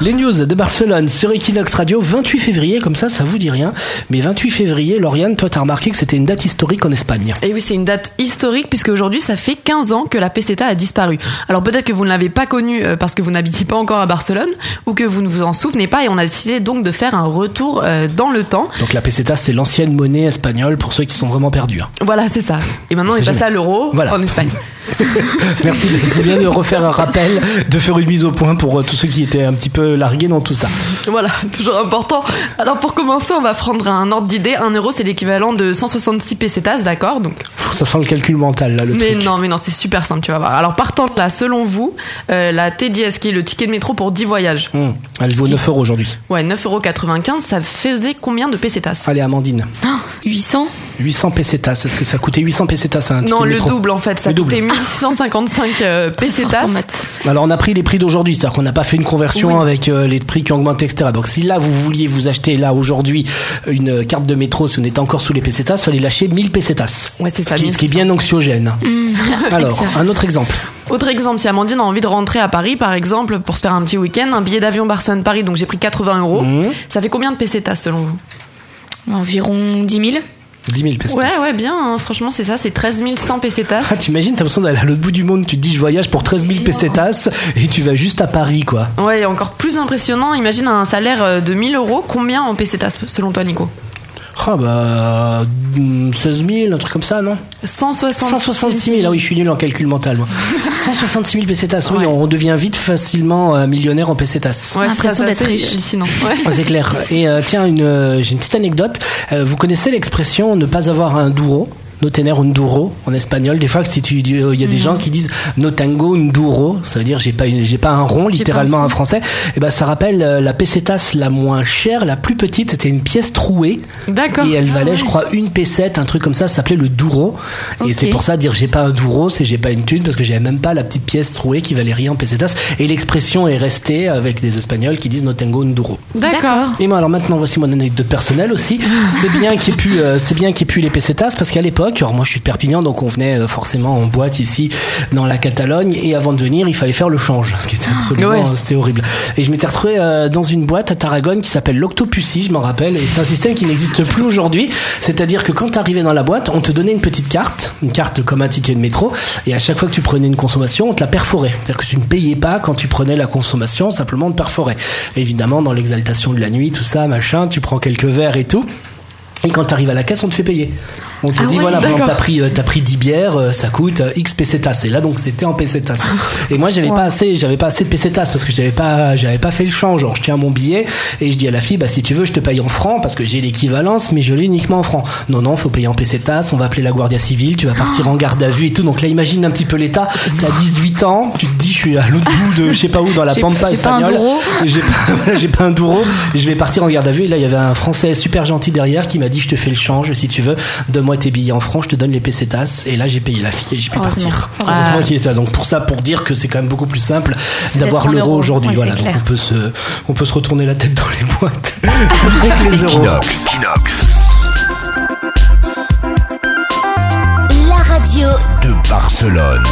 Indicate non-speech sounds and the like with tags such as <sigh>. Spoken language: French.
Les news de Barcelone sur Equinox Radio, 28 février, comme ça, ça vous dit rien. Mais 28 février, Lauriane, toi, t'as remarqué que c'était une date historique en Espagne. Et oui, c'est une date historique puisque aujourd'hui, ça fait 15 ans que la peseta a disparu. Alors peut-être que vous ne l'avez pas connue euh, parce que vous n'habitiez pas encore à Barcelone ou que vous ne vous en souvenez pas et on a décidé donc de faire un retour euh, dans le temps. Donc la peseta, c'est l'ancienne monnaie espagnole pour ceux qui sont vraiment perdus. hein. Voilà, c'est ça. Et maintenant, on C'est est passé à l'euro Voilà. en Espagne. <laughs> <laughs> Merci, c'est bien de refaire un rappel, de faire une mise au point pour euh, tous ceux qui étaient un petit peu largués dans tout ça. Voilà, toujours important. Alors pour commencer, on va prendre un ordre d'idée. Un euro, c'est l'équivalent de 166 pesetas, d'accord Donc? Ça sent le calcul mental, là, le Mais truc. non, mais non, c'est super simple, tu vas voir. Alors partant de là, selon vous, euh, la T10, qui est le ticket de métro pour 10 voyages, Hum, elle vaut 9 euros aujourd'hui. ouais, 9,95€, ça faisait combien de pesetas? Allez, Amandine. 800 800 pesetas. Est-ce que ça coûtait 800 pesetas à un Non, le métro double en fait, ça Le double. coûtait 1655 euh, <laughs> pesetas. Alors on a pris les prix d'aujourd'hui, c'est-à-dire qu'on n'a pas fait une conversion Oui. avec euh, les prix qui ont augmenté, etc. Donc si là vous vouliez vous acheter là aujourd'hui une carte de métro, si on était encore sous les pesetas, fallait lâcher 1000 pesetas. Ouais, c'est ça. Ce qui, ce qui est bien anxiogène. <laughs> Alors, un autre exemple. Autre exemple, si Amandine a envie de rentrer à Paris, par exemple, pour se faire un petit week-end, un billet d'avion Barcelone-Paris, donc j'ai pris 80 euros. Mhm. Ça fait combien de pesetas selon vous? Environ 10 000 10 000 pesetas. Ouais, ouais, bien. hein. Franchement, c'est ça, c'est 13 100 pesetas. Ah, t'imagines, t'as l'impression d'aller à l'autre bout du monde, tu te dis je voyage pour 13 000 pesetas et tu vas juste à Paris, quoi. Ouais, et encore plus impressionnant, imagine un salaire euh, de 1000 euros, combien en pesetas selon toi, Nico? Ah bah, hum, 16 000, un truc comme ça, non 166 166 000, ah oui, je suis nul en calcul mental, moi. <laughs> 166 000 pesetas, oui, Ouais. on devient vite facilement euh, millionnaire en pesetas. Ouais, L'impression d'être assez riche. hallucinant. <laughs> Ouais. C'est clair. Et euh, tiens, une, euh, j'ai une petite anecdote. Euh, vous connaissez l'expression ne pas avoir un duro No tener un duro en espagnol. Des fois, euh, il y a des gens qui disent no tengo un duro, ça veut dire j'ai pas j'ai pas un rond, littéralement en français. Et ben, ça rappelle euh, la pesetas la moins chère, la plus petite. C'était une pièce trouée. D'accord. Et elle valait, je crois, une pesette, un truc comme ça, ça s'appelait le duro. Et c'est pour ça, dire j'ai pas un duro, c'est j'ai pas une thune, parce que j'avais même pas la petite pièce trouée qui valait rien en pesetas. Et l'expression est restée avec des Espagnols qui disent no tengo un duro. D'accord. Et moi, alors maintenant, voici mon anecdote personnelle aussi. C'est bien qu'il ait pu, euh, c'est bien qu'il ait pu les pesetas parce qu'à l'époque, alors moi je suis de Perpignan, donc on venait euh, forcément en boîte ici dans la Catalogne, et avant de venir, il fallait faire le change, ce qui était absolument, Ouais. euh, c'était horrible. Et je m'étais retrouvé euh, dans une boîte à Tarragone qui s'appelle l'Octopussy, je m'en rappelle, et c'est un système qui n'existe plus aujourd'hui. C'est-à-dire que quand tu arrivais dans la boîte, on te donnait une petite carte, une carte comme un ticket de métro, et à chaque fois que tu prenais une consommation, on te la perforait. C'est-à-dire que tu ne payais pas quand tu prenais la consommation, simplement on te perforait. Évidemment, dans l'exaltation de la nuit, tout ça, machin, tu prends quelques verres et tout. Et quand tu arrives à la caisse, on te fait payer. On te Ah dit ouais, voilà, d'accord. t'as pris, euh, t'as pris 10 bières, euh, ça coûte euh, X pesetas. Et là, donc, c'était en pesetas. Et moi, j'avais Wow. pas assez, j'avais pas assez de pesetas parce que j'avais pas, j'avais pas fait le change. Genre, je tiens mon billet et je dis à la fille, bah, si tu veux, je te paye en francs parce que j'ai l'équivalence, mais je l'ai uniquement en francs. Non, non, faut payer en pesetas. On va appeler la Guardia Civile. Tu vas partir en garde à vue et tout. Donc là, imagine un petit peu l'état. T'as 18 ans. Tu te dis, je suis à l'autre bout de, je sais pas où, dans la pampa j'ai pas un espagnole. J'ai pas, <laughs> j'ai pas un duro. Je vais partir en garde à vue. Et là, il y avait un Français super gentil derrière qui m'a dit, je te fais le change si tu veux. Donne-moi tes billets en francs, je te donne les pesetas. Et là, j'ai payé la fille et j'ai pu partir. Heureusement. Heureusement qu'il était là. Donc pour ça, pour dire que c'est quand même beaucoup plus simple d'avoir l'euro aujourd'hui. Ouais, voilà. Donc on peut se, on peut se retourner la tête dans les boîtes <laughs> avec les euros. La radio De Barcelone.